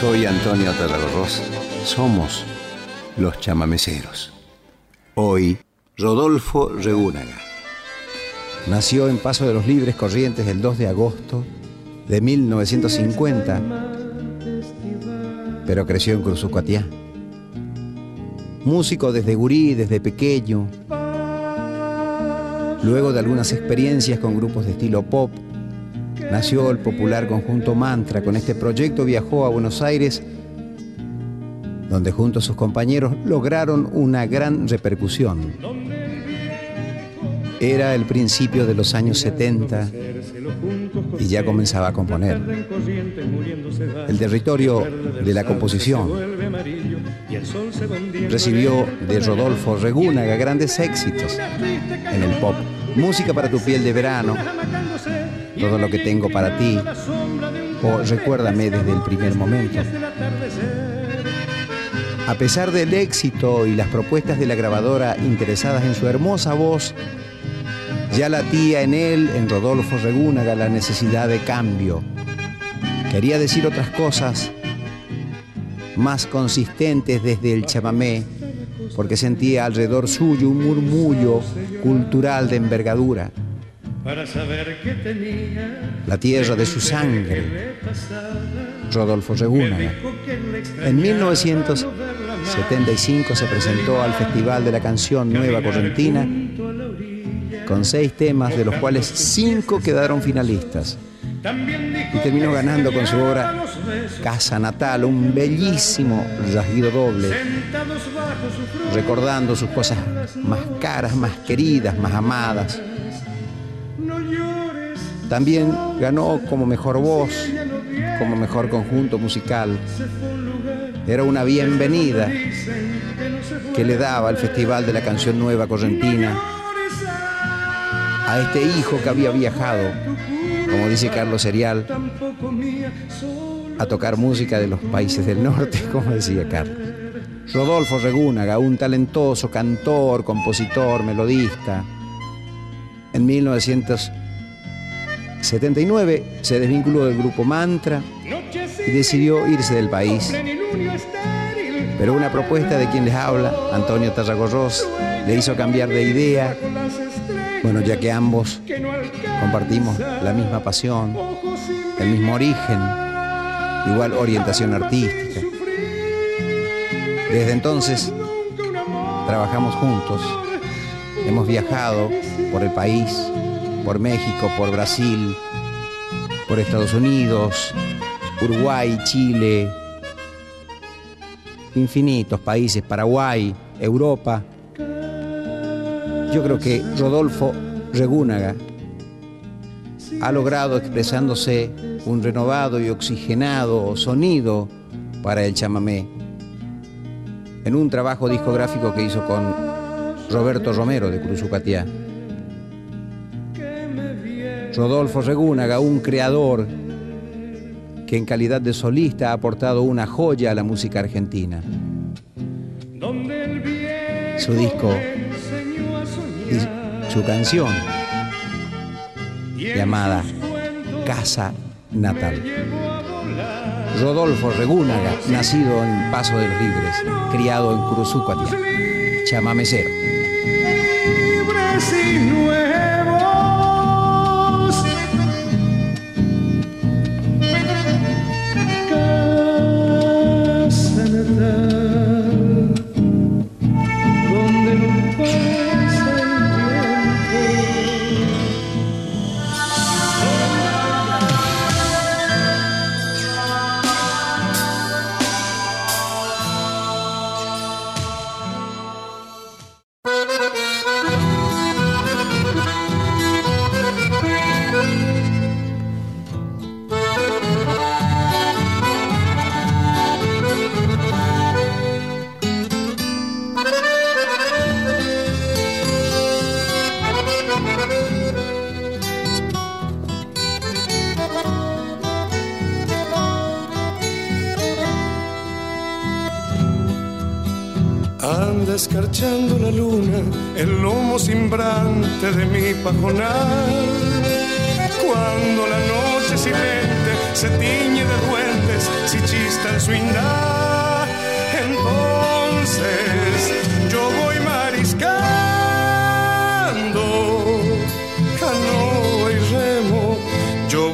Soy Antonio Tarragorros. Somos los chamameceros. Hoy, Rodolfo Regúnaga. Nació en Paso de los Libres Corrientes el 2 de agosto de 1950, pero creció en Cruzucuatiá. Músico desde gurí, desde pequeño. Luego de algunas experiencias con grupos de estilo pop, nació el popular conjunto Mantra. Con este proyecto viajó a Buenos Aires, donde junto a sus compañeros lograron una gran repercusión. Era el principio de los años 70 y ya comenzaba a componer. El territorio de la composición recibió de Rodolfo Regúnaga grandes éxitos en el pop. Música para tu piel de verano, todo lo que tengo para ti, o recuérdame desde el primer momento. A pesar del éxito y las propuestas de la grabadora interesadas en su hermosa voz, ya latía en él, en Rodolfo Regúnaga, la necesidad de cambio. Quería decir otras cosas más consistentes desde el chamamé, porque sentía alrededor suyo un murmullo cultural de envergadura. La tierra de su sangre, Rodolfo Regúnaga. En 1975 se presentó al Festival de la Canción Nueva Correntina con seis temas, de los cuales cinco quedaron finalistas. Y terminó ganando con su obra Casa Natal, un bellísimo rasguido doble, recordando sus cosas más caras, más queridas, más amadas. También ganó como mejor voz, como mejor conjunto musical. Era una bienvenida que le daba al Festival de la Canción Nueva Correntina a este hijo que había viajado, como dice Carlos Serial, a tocar música de los países del norte, como decía Carlos. Rodolfo Regúnaga, un talentoso cantor, compositor, melodista. En 1979 se desvinculó del grupo Mantra y decidió irse del país. Pero una propuesta de quien les habla, Antonio Tarragorros, le hizo cambiar de idea bueno, ya que ambos compartimos la misma pasión, el mismo origen, igual orientación artística. Desde entonces trabajamos juntos, hemos viajado por el país, por México, por Brasil, por Estados Unidos, Uruguay, Chile, infinitos países, Paraguay, Europa, yo creo que Rodolfo Regúnaga ha logrado expresándose un renovado y oxigenado sonido para el chamamé. En un trabajo discográfico que hizo con Roberto Romero de Cruzucatiá. Rodolfo Regúnaga, un creador que en calidad de solista ha aportado una joya a la música argentina. Su disco su canción llamada Casa Natal. Rodolfo Regúnaga, nacido en Paso de los Libres, criado en Curuzucuatía, chamamecero. assim não é.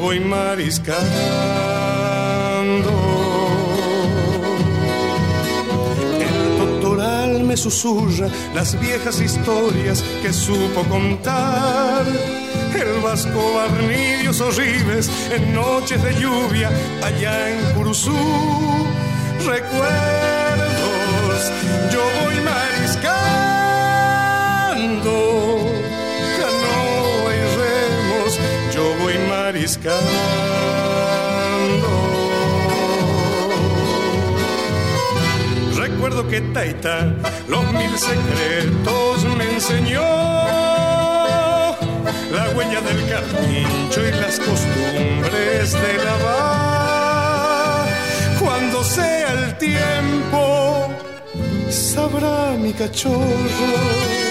Voy mariscando. El doctoral me susurra las viejas historias que supo contar el vasco barnidios horribles en noches de lluvia allá en Curuzú. Recuerdos, yo voy mariscando, Recuerdo que Taita los mil secretos me enseñó la huella del carpincho y las costumbres de lavar. Cuando sea el tiempo, sabrá mi cachorro.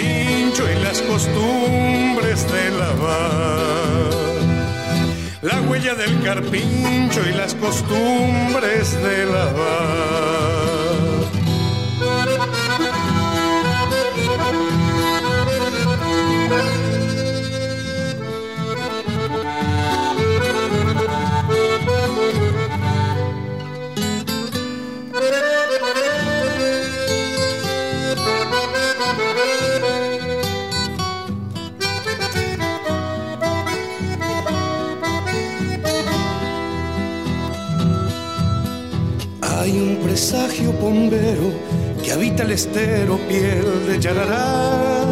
Carpincho y las costumbres de lavar. La huella del carpincho y las costumbres de lavar. Bombero que habita el estero, piel de yarará,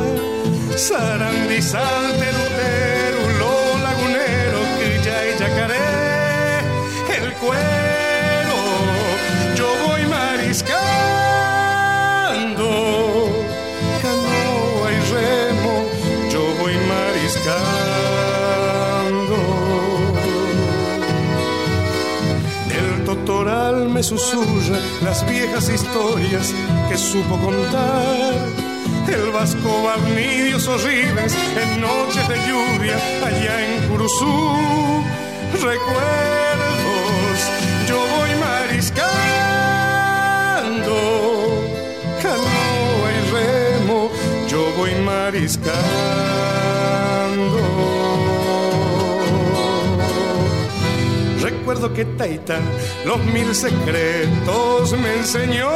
sarandizante, lutero, lo lagunero, quilla y yacaré, el cuero, yo voy mariscando, canoa y remo, yo voy mariscando. toral me susurra las viejas historias que supo contar. El vasco barnidios horribles en noches de lluvia allá en Curuzú. Recuerdos, yo voy mariscando, canoa y remo, yo voy mariscando. Recuerdo que Taita los mil secretos me enseñó.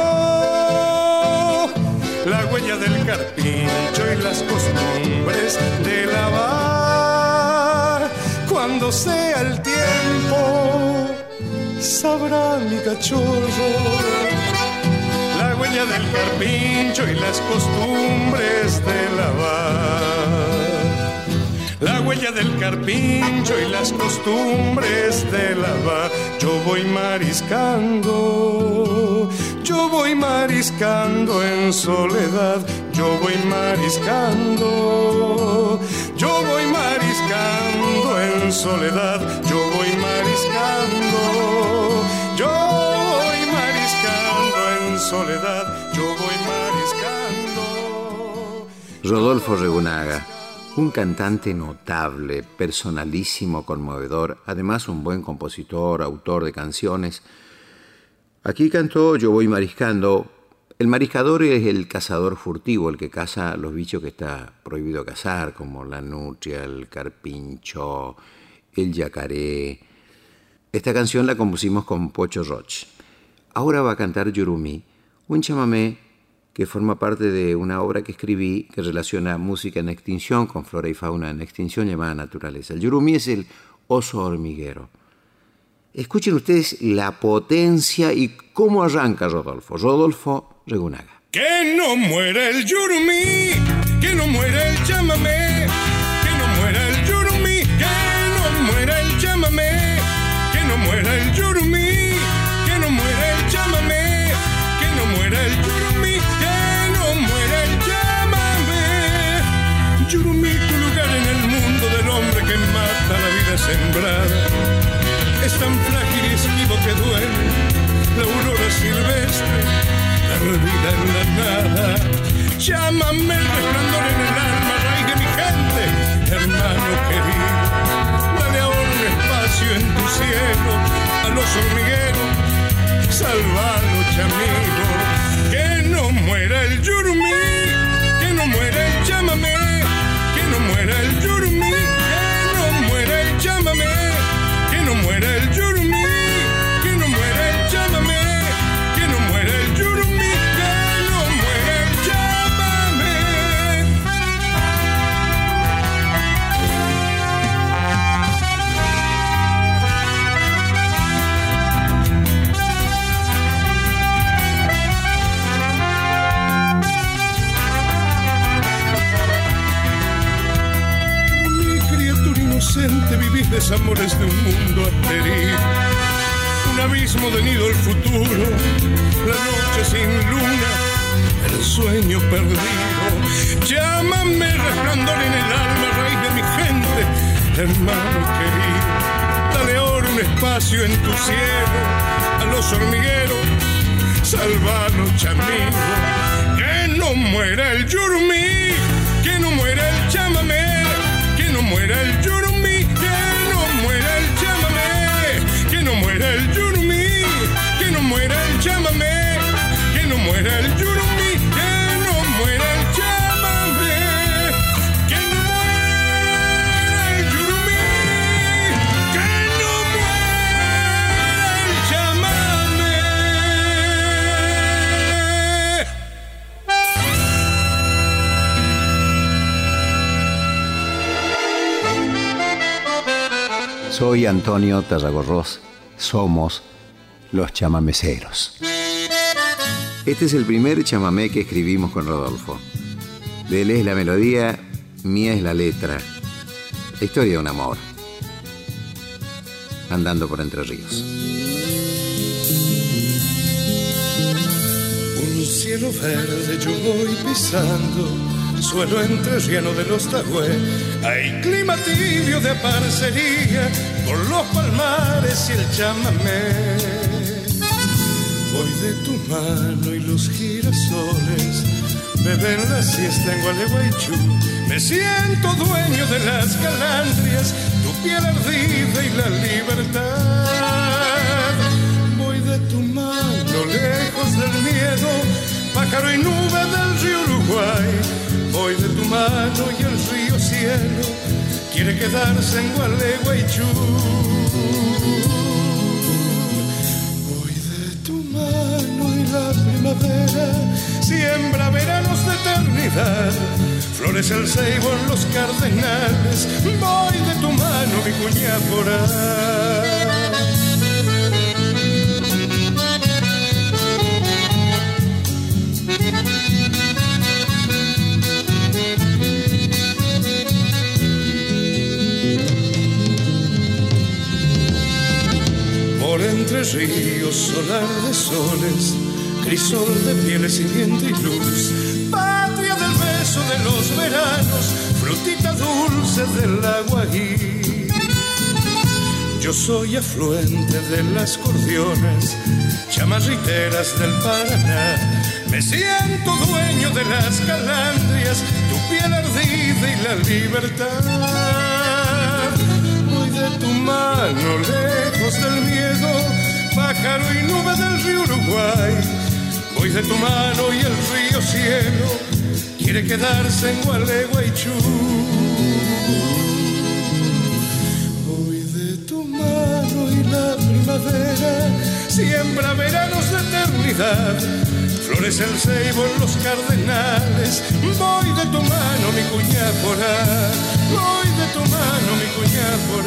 La huella del carpincho y las costumbres de lavar. Cuando sea el tiempo, sabrá mi cachorro. La huella del carpincho y las costumbres de lavar la huella del carpincho y las costumbres de lava. Yo voy mariscando, yo voy mariscando en soledad, yo voy mariscando, yo voy mariscando en soledad, yo voy mariscando, yo voy mariscando en soledad, yo voy mariscando. Rodolfo Regunaga un cantante notable, personalísimo, conmovedor, además un buen compositor, autor de canciones. Aquí cantó Yo voy mariscando. El mariscador es el cazador furtivo, el que caza los bichos que está prohibido cazar, como la nutria, el carpincho, el yacaré. Esta canción la compusimos con Pocho Roch. Ahora va a cantar Yurumi, un chamamé que forma parte de una obra que escribí que relaciona música en extinción con flora y fauna en extinción llamada naturaleza. El yurumi es el oso hormiguero. Escuchen ustedes la potencia y cómo arranca Rodolfo. Rodolfo Regunaga. Que no muera el yurumi, que no muera el chamamé, vida sembrada. Es tan frágil y esquivo que duele la aurora silvestre, vida en la nada. Llámame el resplandor en el alma, raíz de mi gente, hermano querido. Dale ahora un espacio en tu cielo, a los hormigueros, salvalo, chamigo, que no muera el yurumí, desamores de un mundo aterido. Un abismo de nido el futuro, la noche sin luna, el sueño perdido. Llámame resplandor en el alma, raíz de mi gente, hermano querido. Dale ahora un espacio en tu cielo a los hormigueros, salvanos chamigo. Que no muera el yurumí, que no muera el chamamé, que no muera el chamamé, que no muera el yurumí, que no muera el chamamé, que no muera el yurumí, que no muera el chamamé. Soy Antonio Tarragorros. Somos los chamameceros. Este es el primer chamamé que escribimos con Rodolfo. De él es la melodía, mía es la letra. Historia de un amor. Andando por Entre Ríos. Un cielo verde yo voy pisando, suelo entrerriano de los Tagüe. Hay clima tibio de parcería por los palmares y el chamamé. Voy de tu mano y los girasoles beben la siesta en Gualeguaychú. Me siento dueño de las calandrias, tu piel ardida y la libertad. Voy de tu mano lejos del miedo, pájaro y nube del río Uruguay. Voy de tu mano y el río cielo quiere quedarse en Gualeguaychú. Primavera siembra veranos de eternidad. Florece el ceibo en los cardenales. Voy de tu mano, mi. Por entre ríos, solar de soles, crisol de pieles y viento y luz, patria del beso de los veranos, frutita dulce del agua y yo soy afluente de las cordionas, chamarriteras del Paraná. Me siento dueño de las calandrias, tu piel ardida y la libertad. Voy de tu mano lejos del miedo, pájaro y nube del río Uruguay. Voy de tu mano y el río cielo quiere quedarse en Gualeguaychú. Voy de tu mano y la primavera siembra veranos de eternidad. Florece el ceibo en los cardenales. Voy de tu mano, mi cuñá por ahí. Voy de tu mano, mi cuñá por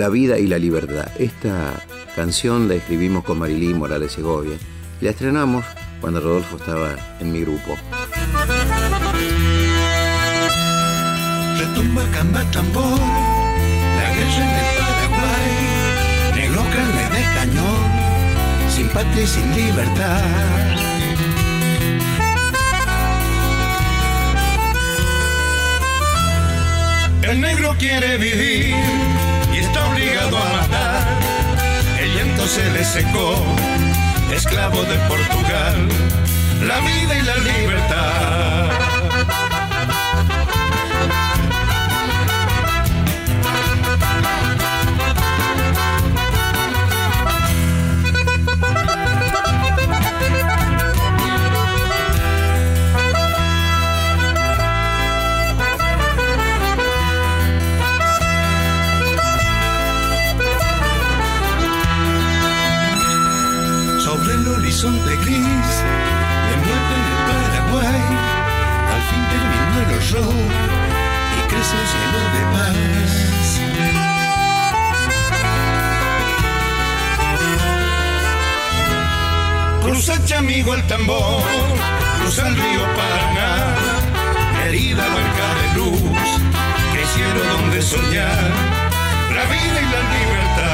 La vida y la libertad. Esta canción la escribimos con Marilí Morales Segovia. La estrenamos cuando Rodolfo estaba en mi grupo. Retumba camba tambor, la guerra en el Paraguay, negro carne de cañón, sin patria y sin libertad. El negro quiere vivir llegado a. El llanto se le secó, esclavo de Portugal, la vida y la libertad. Horizonte gris de muerte en el Paraguay. Al fin terminó el horror y crece un cielo de paz. Cruza amigo el tambor, cruza el río Paraná, herida barca de luz, que cielo donde soñar la vida y la libertad.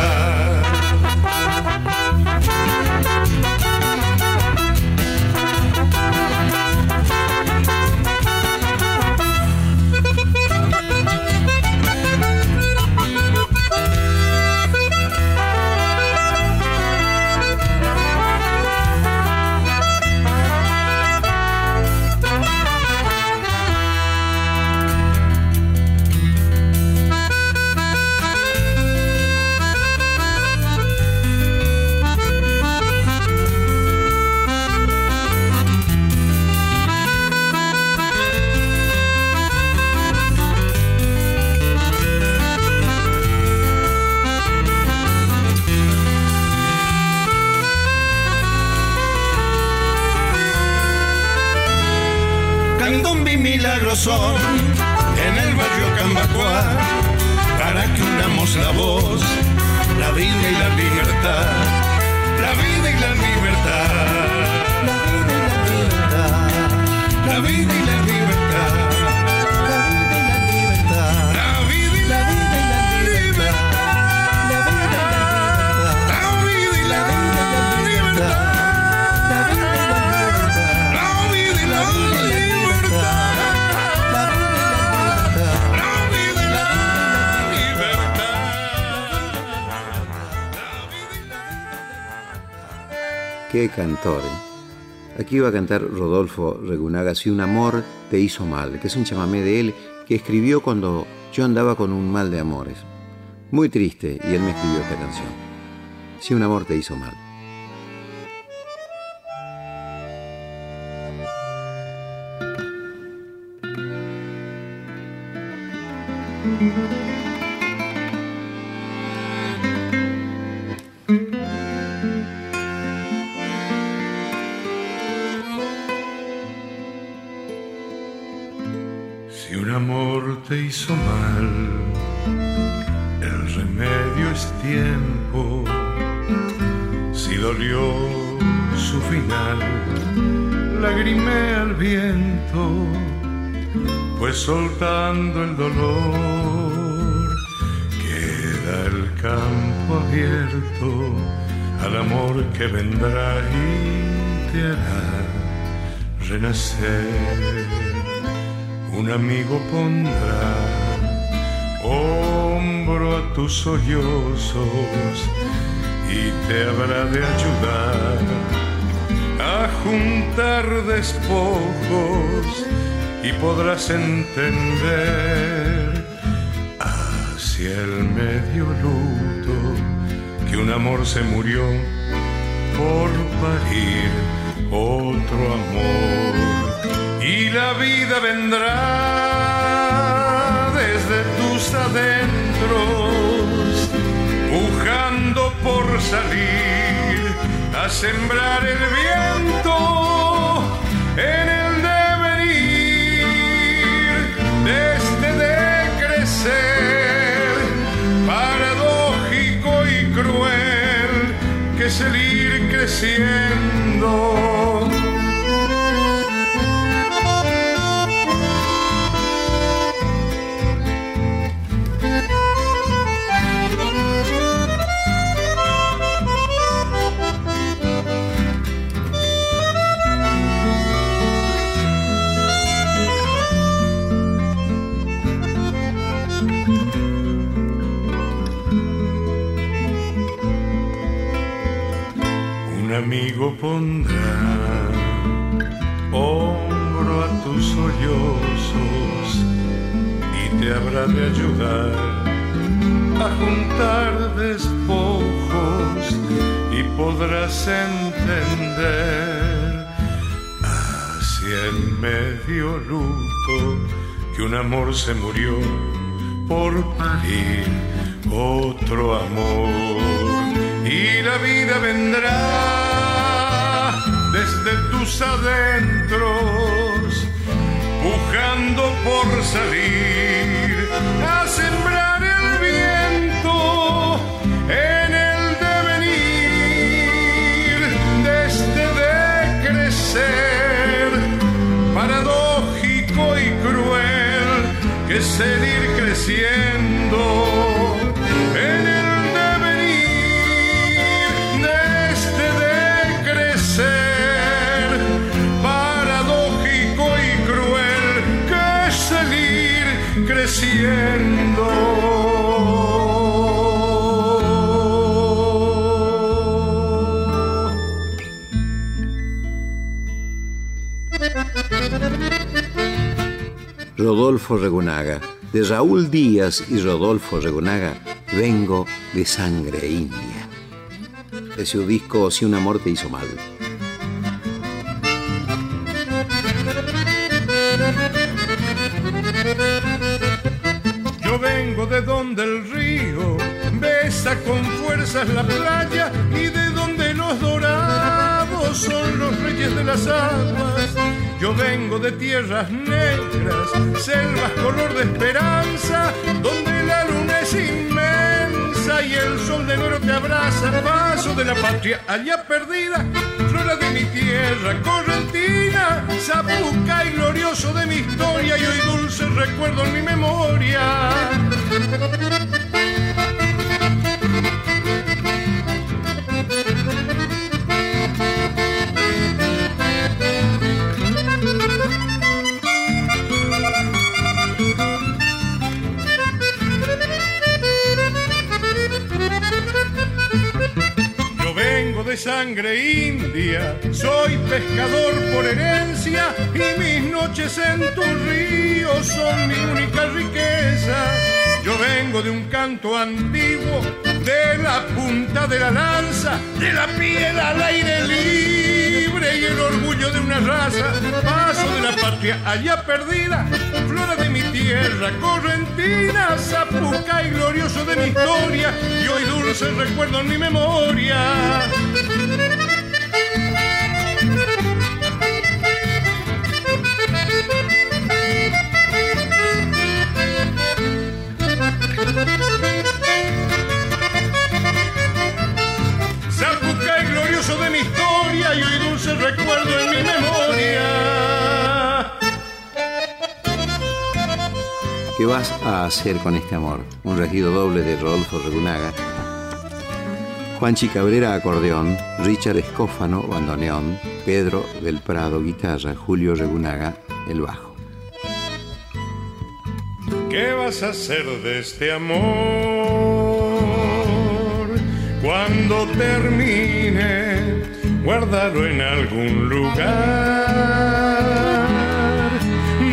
En el barrio Cambacuá para que unamos la voz, qué cantor. ¿eh? Aquí iba a cantar Rodolfo Regunaga, Si un amor te hizo mal, que es un chamamé de él que escribió cuando yo andaba con un mal de amores. Muy triste, y él me escribió esta canción. Si un amor te hizo mal. Vendrá y te hará renacer. Un amigo pondrá hombro a tus sollozos y te habrá de ayudar a juntar despojos y podrás entender hacia el medio luto que un amor se murió por parir otro amor. Y la vida vendrá desde tus adentros, buscando por salir a sembrar el viento en el devenir desde de crecer, paradójico y cruel, que ir creciendo amigo pondrá hombro a tus sollozos y te habrá de ayudar a juntar despojos y podrás entender hacia el medio luto que un amor se murió por parir otro amor. Y la vida vendrá desde tus adentros, pujando por salir a sembrar el viento en el devenir desde de crecer, paradójico y cruel que seguir creciendo Rodolfo Regunaga. De Raúl Díaz y Rodolfo Regunaga, Vengo de Sangre India. De su disco Si un amor te hizo mal. De tierras negras, selvas color de esperanza, donde la luna es inmensa y el sol de oro te abraza. Paso de la patria allá perdida, flora de mi tierra, correntina, zapuca y glorioso de mi historia y hoy dulce recuerdo en mi memoria. Sangre india, soy pescador por herencia y mis noches en tu río son mi única riqueza. Yo vengo de un canto antiguo, de la punta de la lanza, de la piel al aire libre y el orgullo de una raza. Paso de la patria allá perdida, flora de mi tierra, correntina, zapuca y glorioso de mi historia y hoy dulce recuerdo en mi memoria. Recuerdo en mi memoria. ¿Qué vas a hacer con este amor? Un regido doble de Rodolfo Regunaga Juanchi Cabrera acordeón, Richard Escófano bandoneón, Pedro del Prado guitarra, Julio Regunaga el bajo. ¿Qué vas a hacer de este amor cuando termine? Guárdalo en algún lugar,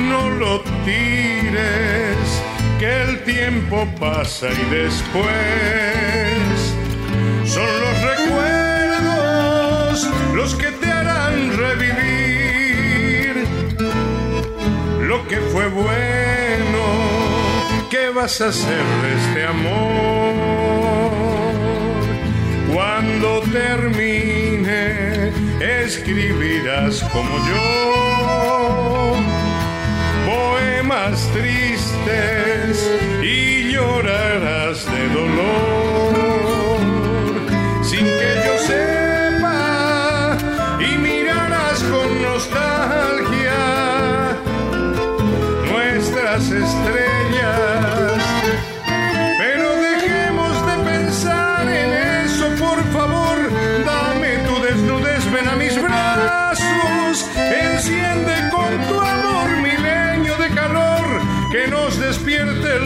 no lo tires, que el tiempo pasa y después son los recuerdos los que te harán revivir lo que fue bueno. ¿Qué vas a hacer de este amor? Cuando termine, escribirás como yo poemas tristes y llorarás de dolor sin que yo sepa y mirarás con nostalgia nuestras estrellas.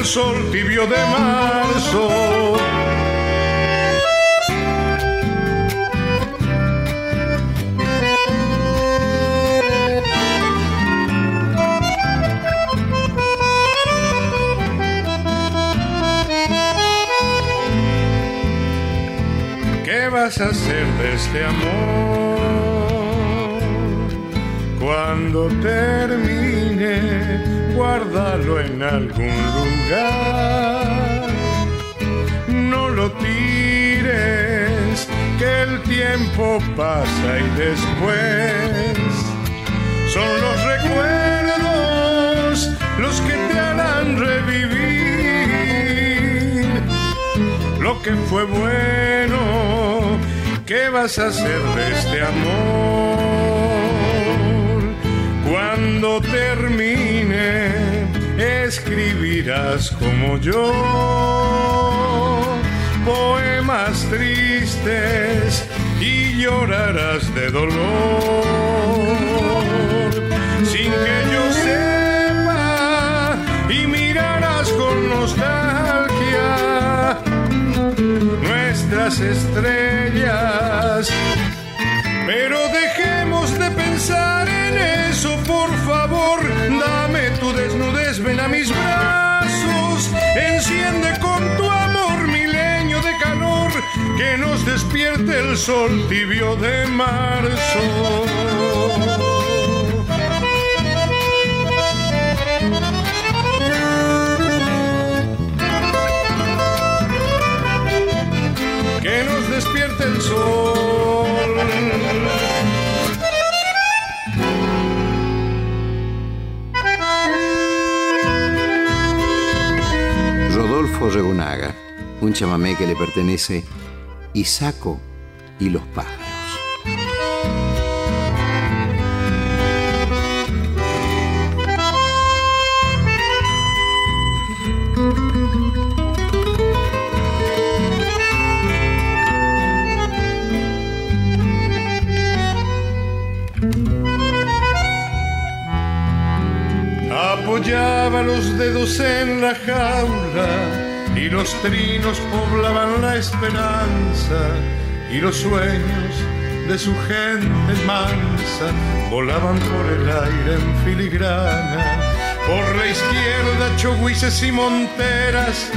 sol tibio de marzo. ¿Qué vas a hacer de este amor cuando termine? Guárdalo en algún lugar. No lo tires, que el tiempo pasa y después son los recuerdos los que te harán revivir lo que fue bueno. ¿Qué vas a hacer de este amor? Cuando termine, escribirás como yo poemas tristes y llorarás de dolor sin que yo sepa y mirarás con nostalgia nuestras estrellas. Que nos despierte el sol tibio de marzo. que nos despierte el sol. Rodolfo Regonaga, un chamamé que le pertenece Isaco y los pájaros. apoyaba los dedos en la jaula y los trinos poblaban la esperanza y los sueños de su gente mansa volaban por el aire en filigrana. Por la izquierda chogüises y monteras,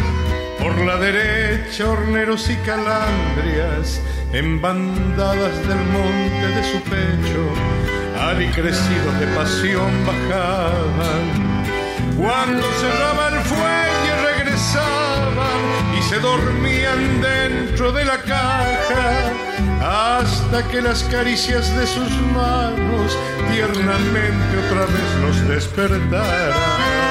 por la derecha horneros y calandrias, en bandadas del monte de su pecho, crecidos de pasión bajaban cuando cerraba el regresaban y se dormían dentro de la caja hasta que las caricias de sus manos tiernamente otra vez los despertaran.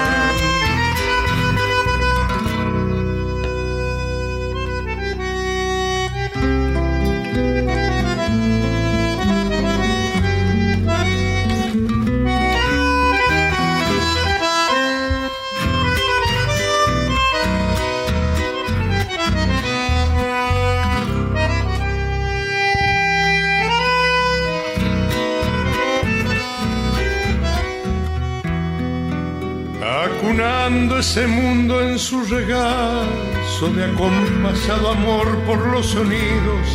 Ese mundo en su regazo de acompasado amor por los sonidos,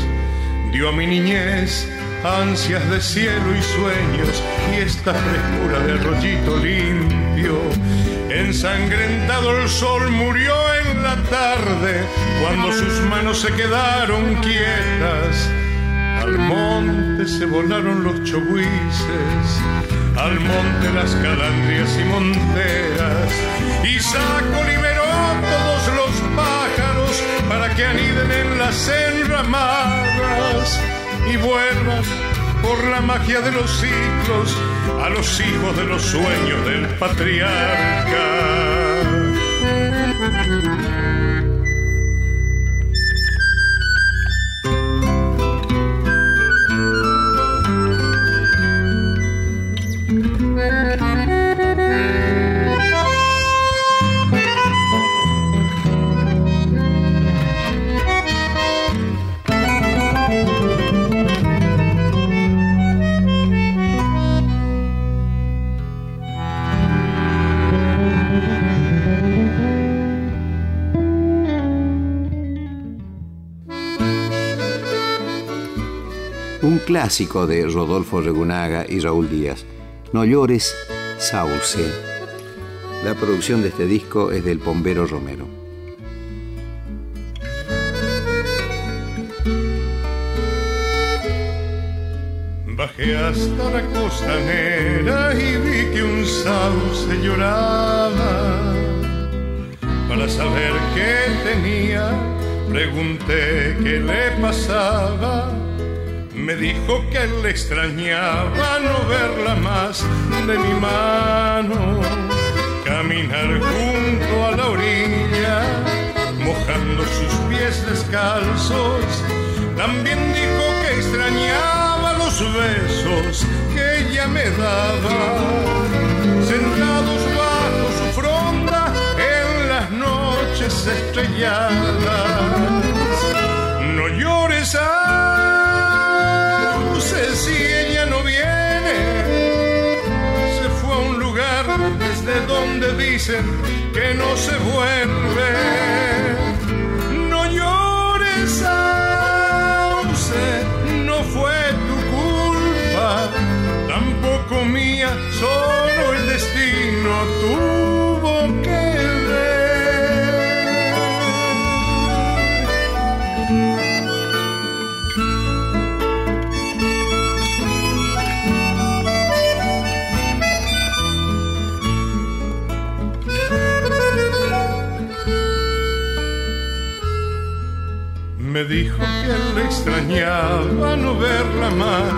dio a mi niñez ansias de cielo y sueños y esta frescura de rollito limpio. Ensangrentado el sol murió en la tarde cuando sus manos se quedaron quietas. Al monte se volaron los chobuices al monte las calandrias y monteras. Y saco liberó todos los pájaros para que aniden en las enramadas y vuelvan por la magia de los ciclos a los hijos de los sueños del patriarca. Clásico de Rodolfo Regunaga y Raúl Díaz. No llores, Sauce. La producción de este disco es del Pombero Romero. Bajé hasta la costanera y vi que un sauce lloraba. Para saber qué tenía, pregunté qué le pasaba. Me dijo que le extrañaba no verla más de mi mano. Caminar junto a la orilla, mojando sus pies descalzos. También dijo que extrañaba los besos que ella me daba. Sentados bajo su fronda en las noches estrelladas. Donde dicen que no se vuelve. No llores, Sauce, no fue tu culpa, tampoco mía, solo el destino tuvo que Dijo que le extrañaba no verla más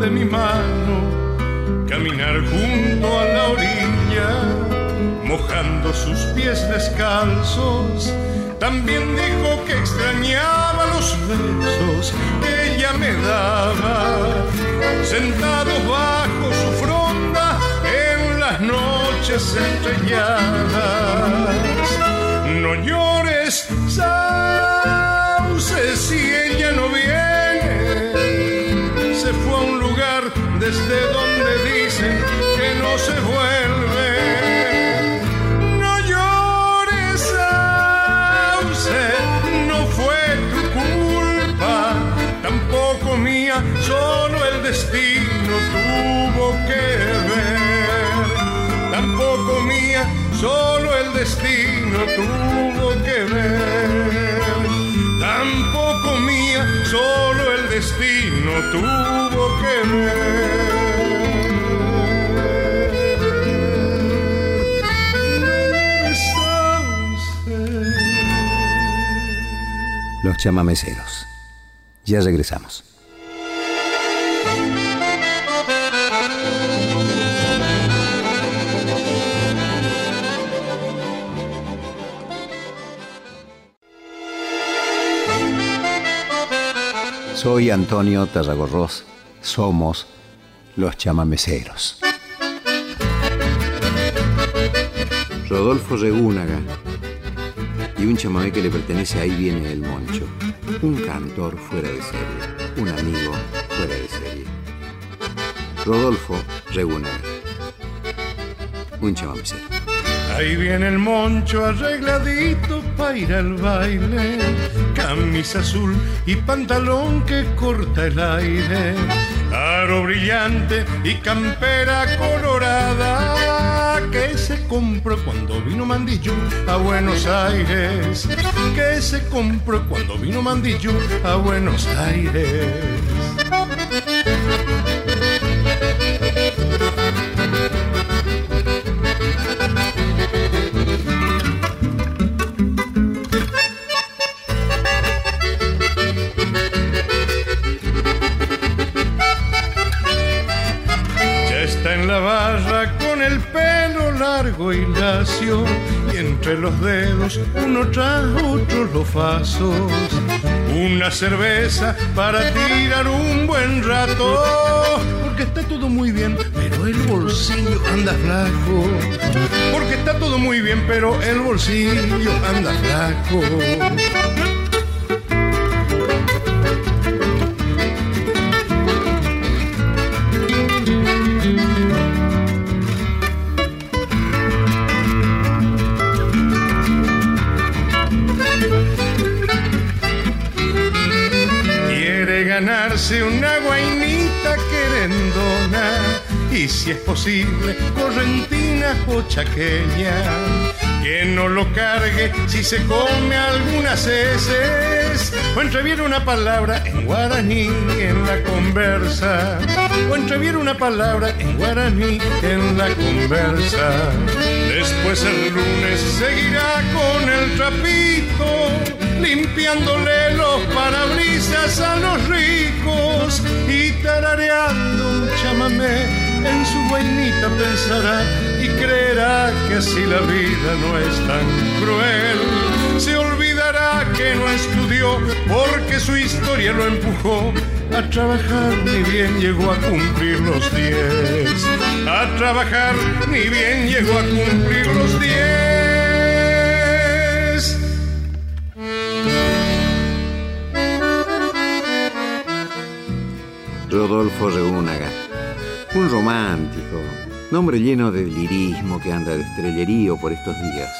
de mi mano, caminar junto a la orilla, mojando sus pies descalzos. También dijo que extrañaba los besos que ella me daba, sentados bajo su fronda en las noches estrelladas. Desde donde dicen que no se vuelve. No llores, Sauce, no fue tu culpa, tampoco mía, solo el destino tuvo que ver. Tampoco mía, solo el destino tuvo que ver. Tampoco mía, solo el destino tuvo Los chamameceros. Ya regresamos. Soy Antonio Tarragorros. Somos los chamameceros. Rodolfo Regúnaga y un chamamé que le pertenece Ahí viene el Moncho. Un cantor fuera de serie, un amigo fuera de serie. Rodolfo Regúnaga, un chamamecero. Ahí viene el moncho arregladito para ir al baile, camisa azul y pantalón que corta el aire, aro brillante y campera colorada que se compró cuando vino Mandillo a Buenos Aires, que se compró cuando vino Mandillo a Buenos Aires. Los dedos uno tras otro los vasos. Una cerveza para tirar un buen rato, porque está todo muy bien, pero el bolsillo anda flaco. Porque está todo muy bien, pero el bolsillo anda flaco. Y si es posible correntina o chaqueña. que no lo cargue si se come algunas heces. O entreviene una palabra en guaraní en la conversa. O entreviene una palabra en guaraní en la conversa. Después el lunes seguirá con el trapito limpiándole los parabrisas a los ricos y tarareando un chamamé en su guainita pensará y creerá que así la vida no es tan cruel. Se olvidará que no estudió porque su historia lo empujó a trabajar, ni bien llegó a cumplir los diez. A trabajar, ni bien llegó a cumplir los diez. Rodolfo Reúnaga un romántico, nombre lleno de lirismo que anda de estrellerío por estos días.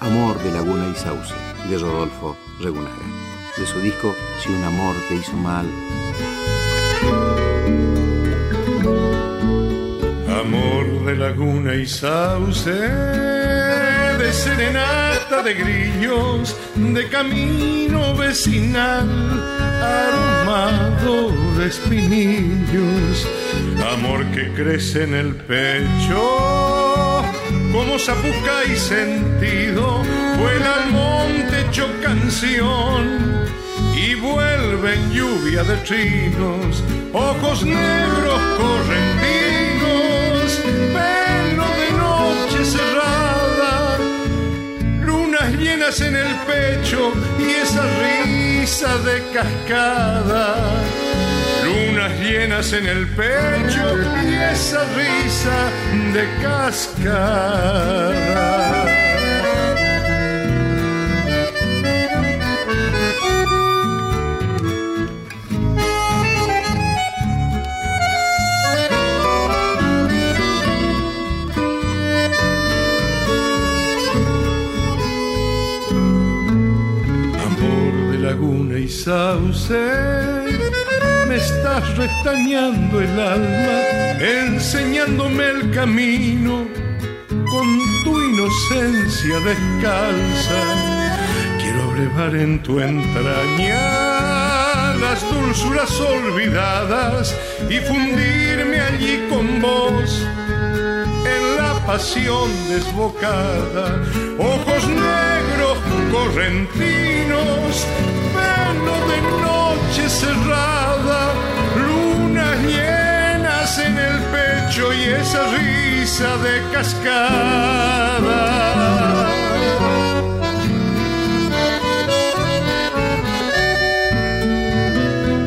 Amor de Laguna y Sauce, de Rodolfo Regunaga, de su disco Si un amor te hizo mal. Amor de Laguna y Sauce, de serenata de grillos, de camino vecinal, aromado de espinillos amor que crece en el pecho, como zapuca y sentido, vuela al monte hecho canción y vuelve en lluvia de trinos, ojos negros correntinos, pelo de noche cerrada, lunas llenas en el pecho y esa risa de cascada lunas llenas en el pecho y esa risa de cascada. Sauce estás restañando el alma, enseñándome el camino con tu inocencia descalza. Quiero abrevar en tu entraña las dulzuras olvidadas y fundirme allí con vos en la pasión desbocada. Ojos negros correntinos, pelo de noche cerrada, lunas llenas en el pecho y esa risa de cascada.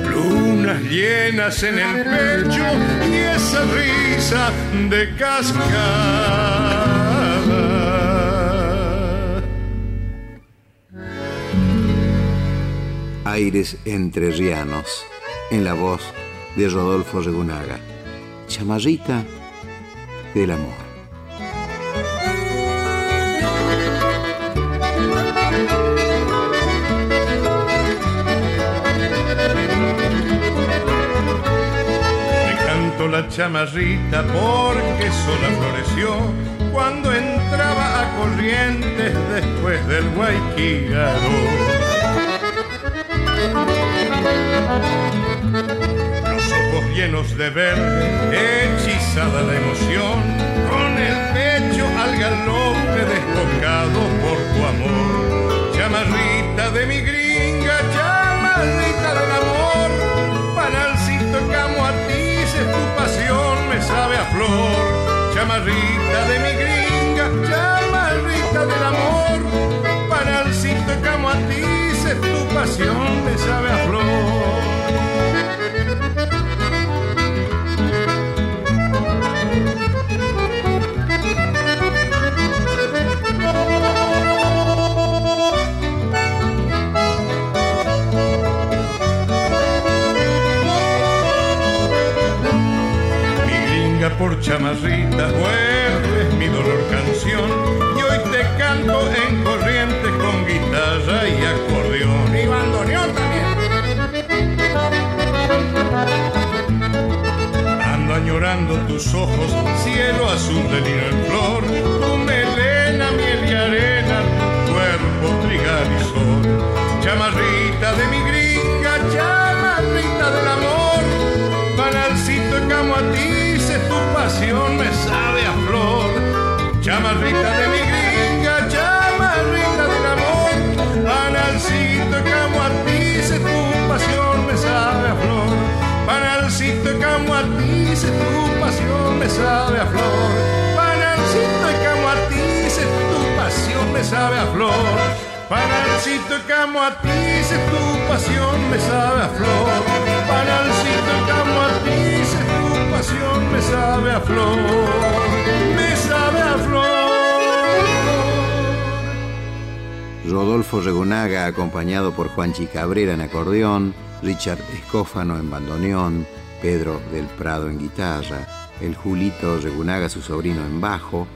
Lunas llenas en el pecho y esa risa de cascada. Aires entrerrianos, en la voz de Rodolfo Regunaga. Chamarrita del amor. Le canto la chamarrita porque sola floreció cuando entraba a corrientes después del Guayquigaro. Los ojos llenos de verde, hechizada la emoción, con el pecho al galope desbocado por tu amor. Chamarrita de mi gringa, chamarrita del amor, panalcito camo a ti, es tu pasión, me sabe a flor. Chamarrita de mi gringa, chamarrita del amor, panalcito camo a ti, tu pasión, me sabe a flor. por chamarrita, vuelves mi dolor canción y hoy te canto en corriente con guitarra y acordeón añorando tus ojos, cielo azul de lino en flor, tu melena, miel y arena, cuerpo trigal y sol, chamarrita de mi gringa, chamarrita del amor, panalcito y camoatices, tu pasión me sabe a flor, chamarrita de mi gringa. Me sabe a flor, panalcito de camo a ti, tu pasión me sabe a flor. Panalcito camo a ti, tu pasión me sabe a flor. Panalcito camo a tu pasión me sabe a flor. Me sabe a flor. Rodolfo Regunaga, acompañado por Juanchi Cabrera en acordeón, Richard Escófano en bandoneón, Pedro del Prado en guitarra, el Julito Regunaga, su sobrino, en bajo,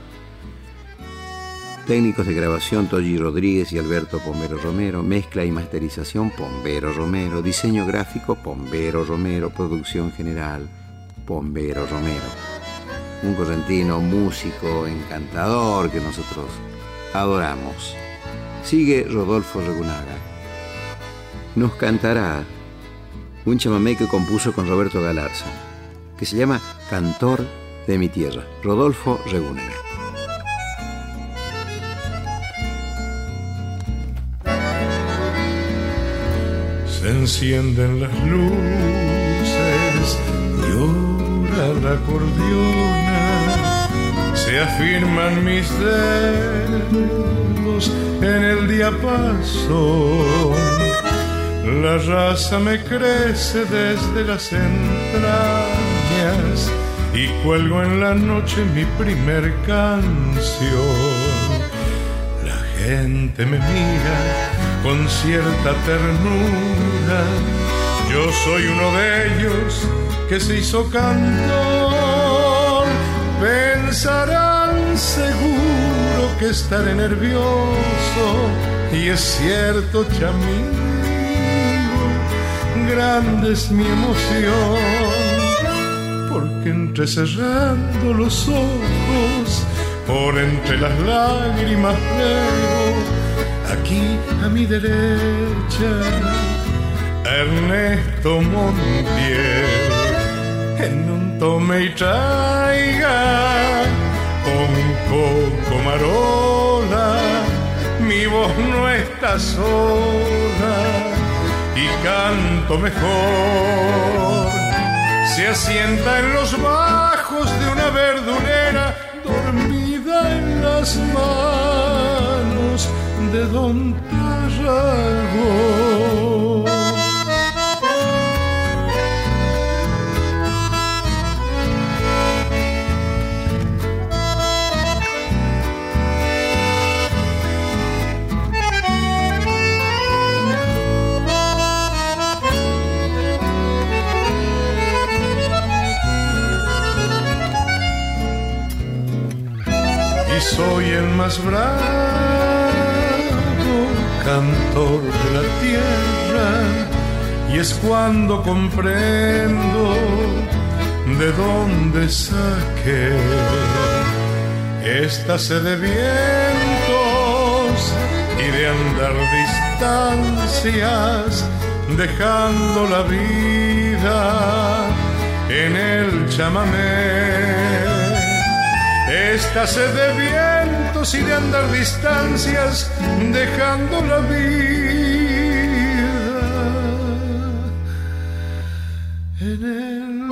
Técnicos de grabación Toji Rodríguez y Alberto Pombero Romero, mezcla y masterización Pombero Romero, diseño gráfico Pombero Romero, producción general Pombero Romero. Un correntino músico encantador que nosotros adoramos. Sigue Rodolfo Regunaga. Nos cantará un chamamé que compuso con Roberto Galarza, que se llama Cantor de mi tierra, Rodolfo Regunaga. Se encienden las luces, llora la acordeona, se afirman mis dedos en el diapasón. La raza me crece desde las y cuelgo en la noche mi primer canción. La gente me mira con cierta ternura. Yo soy uno de ellos que se hizo cantor. Pensarán seguro que estaré nervioso y es cierto, chamín grande es mi emoción, porque entrecerrando los ojos, por entre las lágrimas veo aquí a mi derecha, Ernesto Montiel, en un tome y traiga un poco marola, mi voz no está sola y canto mejor. Se asienta en los bajos de una verdurera dormida en las manos de Don Tarrago. El más bravo cantor de la tierra. Y es cuando comprendo de dónde saqué esta sed de vientos y de andar distancias dejando la vida en el chamamé esta sed de vientos y de andar distancias, dejando la vida en el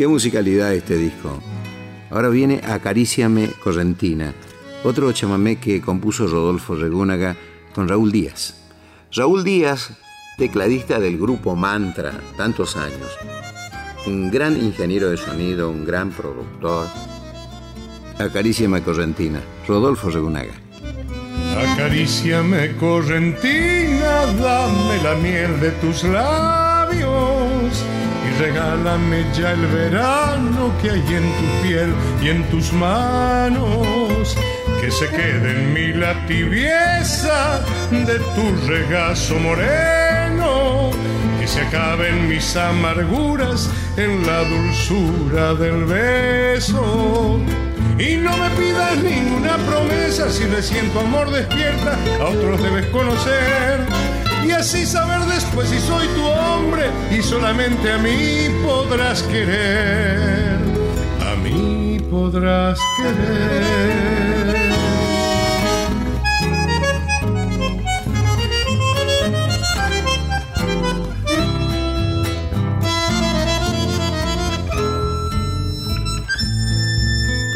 Qué musicalidad este disco. Ahora viene Acaríciame Correntina, otro chamamé que compuso Rodolfo Regúnaga con Raúl Díaz. Raúl Díaz, tecladista del grupo Mantra, tantos años. Un gran ingeniero de sonido, un gran productor. Acaríciame Correntina, Rodolfo Regúnaga. Acaríciame Correntina, dame la miel de tus labios y regálame ya el verano que hay en tu piel y en tus manos. Que se quede en mí la tibieza de tu regazo moreno. Que se acaben mis amarguras en la dulzura del beso. Y no me pidas ninguna promesa si recién tu amor despierta, a otros debes conocer y así saber después si soy tu hombre y solamente a mí podrás querer, a mí podrás querer.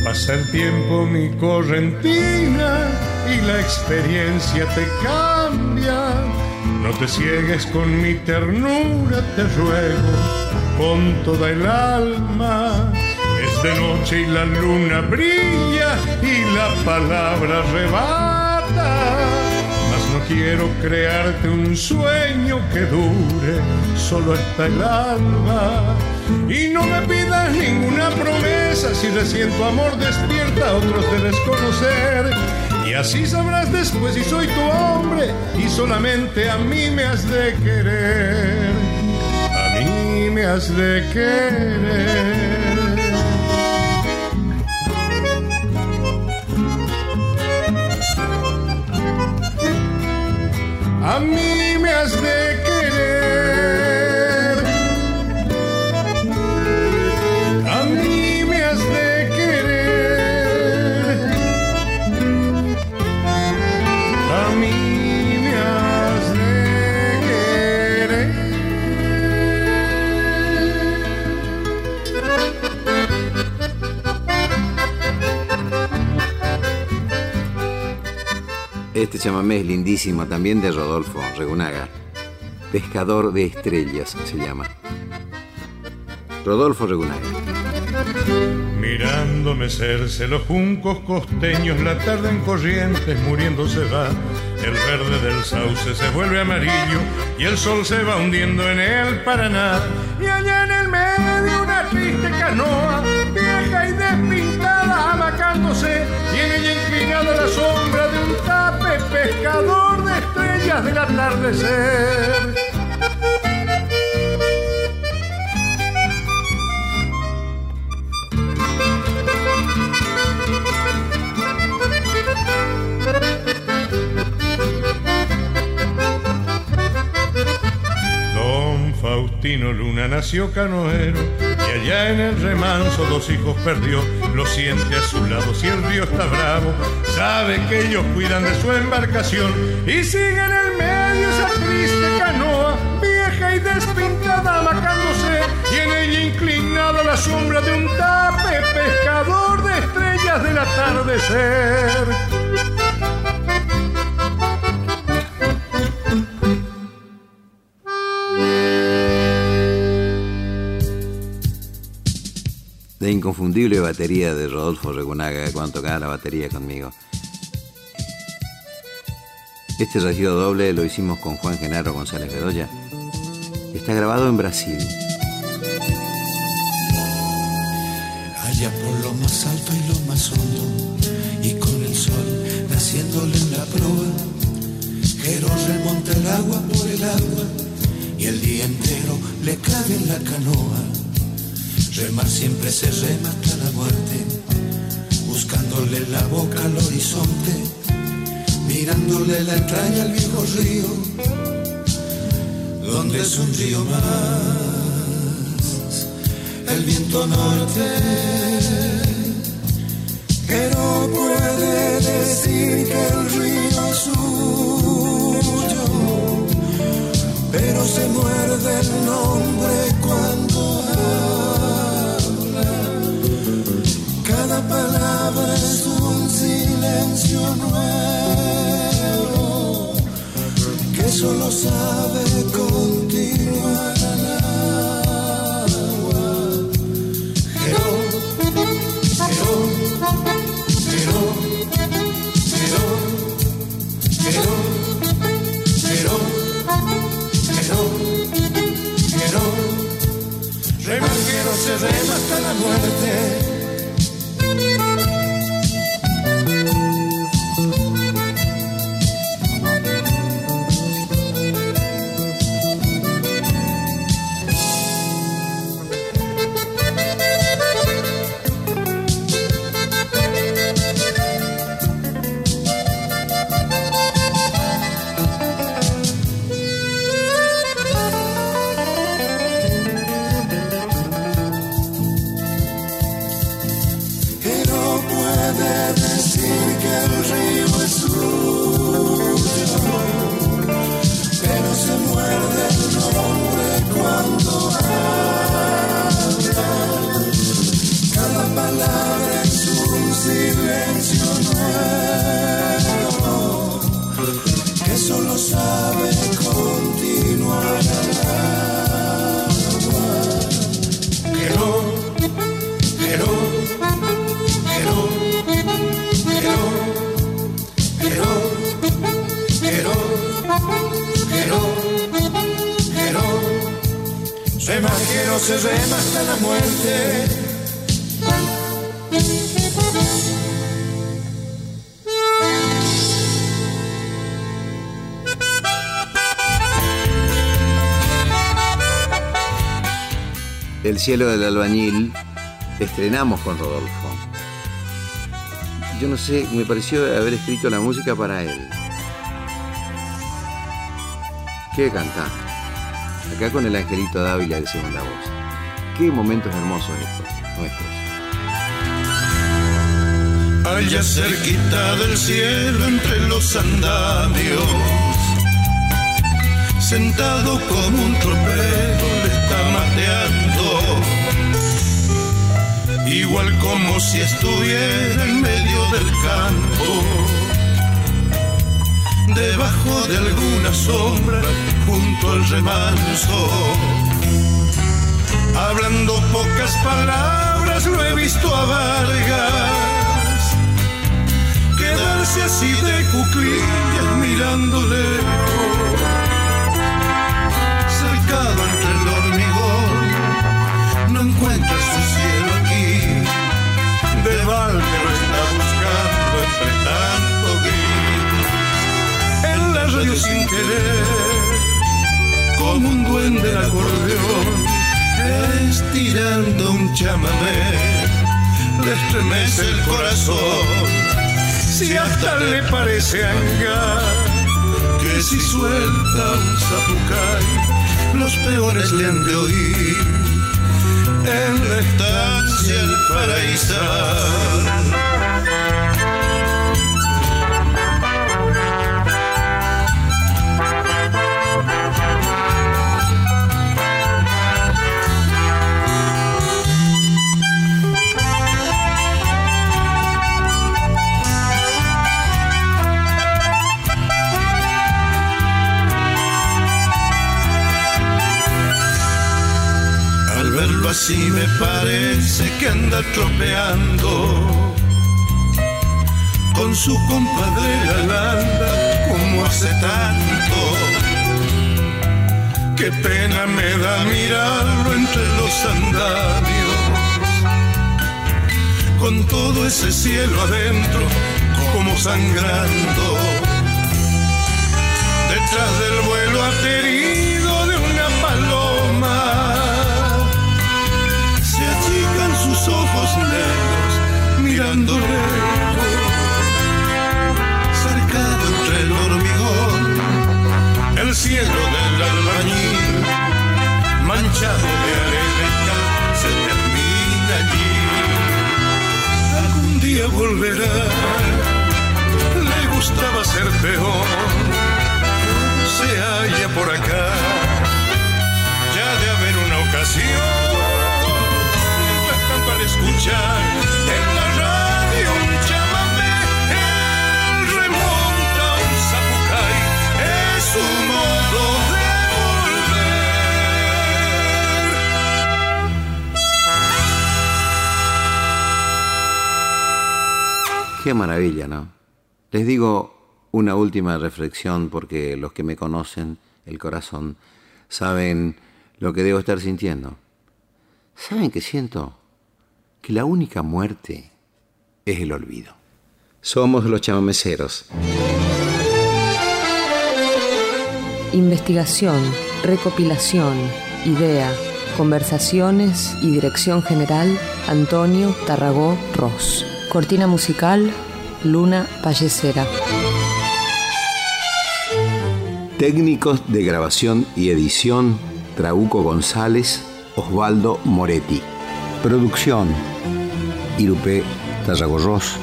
Pasa el tiempo mi correntina y la experiencia te cambia no te ciegues con mi ternura, te ruego, con toda el alma. Es de noche y la luna brilla y la palabra rebata. Mas no quiero crearte un sueño que dure solo hasta el alma. Y no me pidas ninguna promesa si recién tu amor despierta a otros de desconocer y así sabrás después si soy tu hombre y solamente a mí me has de querer. A mí me has de querer. A mí me has de Este chamamé es lindísimo, también de Rodolfo Regunaga. Pescador de estrellas se llama. Rodolfo Regunaga. Mirando mecerse los juncos costeños, la tarde en corrientes muriéndose va. El verde del sauce se vuelve amarillo y el sol se va hundiendo en el Paraná. Y allá en el medio una triste canoa, vieja y despintada, amacándose, tiene ya inclinada la sombra de pescador de estrellas del atardecer. Faustino Luna nació canoero y allá en el remanso dos hijos perdió. Lo siente a su lado si el río está bravo, sabe que ellos cuidan de su embarcación y sigue en el medio esa triste canoa, vieja y despintada, amacándose y en ella inclinada la sombra de un tape pescador de estrellas del atardecer. Inconfundible batería de Rodolfo Regunaga cuando tocaba la batería conmigo. Este registro doble lo hicimos con Juan Genaro González Bedoya. Está grabado en Brasil. Allá por lo más alto y lo más hondo, y con el sol naciéndole en la proa, Pero remonta el agua por el agua, y el día entero le cabe en la canoa Remar siempre se rema hasta la muerte, buscándole la boca al horizonte, mirándole la entraña al viejo río, donde es un río más. El viento norte, que no puede decir que el río es suyo, pero se muerde el nombre abres un silencio nuevo que solo sabe continuar el agua. Pero, pero, pero, pero, pero, pero, pero, pero, pero, que se rema hasta la muerte. El cielo del albañil estrenamos con Rodolfo. Yo no sé, me pareció haber escrito la música para él. ¿Qué cantar? Acá con el angelito Dávila de segunda voz. Qué momentos hermosos estos, nuestros. Allá cerquita del cielo entre los andamios, sentado como un tropero le está mateando, igual como si estuviera en medio del campo debajo de alguna sombra junto al remanso. Hablando pocas palabras lo he visto a Vargas. Quedarse así de cuclillas mirándole cercado entre el un chamamé le estremece el corazón. Si hasta le parece hangar que si suelta un zapucay los peores le han de oír en la estancia el paraíso así me parece que anda tropeando con su compadre Galanda como hace tanto. Qué pena me da mirarlo entre los andamios, con todo ese cielo adentro como sangrando. Detrás del vuelo aterido mirando lejos, cercado entre el hormigón, el cielo del albañil, manchado de arena se termina allí. Algún día volverá, le gustaba ser peor, se halla por acá, ya de haber una ocasión al escuchar Qué maravilla, ¿no? Les digo una última reflexión porque los que me conocen, el corazón, saben lo que debo estar sintiendo. ¿Saben qué siento? Que la única muerte es el olvido. Somos los chamameceros. Investigación, recopilación, idea, conversaciones y dirección general Antonio Tarragó Ross. Cortina musical Luna Pallecera. Técnicos de grabación y edición Trauco González, Osvaldo Moretti. Producción Irupé Tarragorros,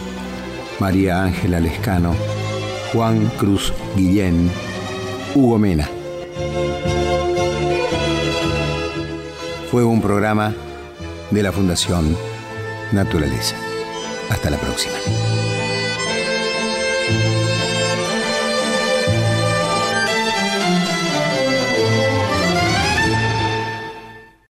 María Ángela Lescano, Juan Cruz Guillén, Hugo Mena. Fue un programa de la Fundación Naturaleza. Hasta la próxima.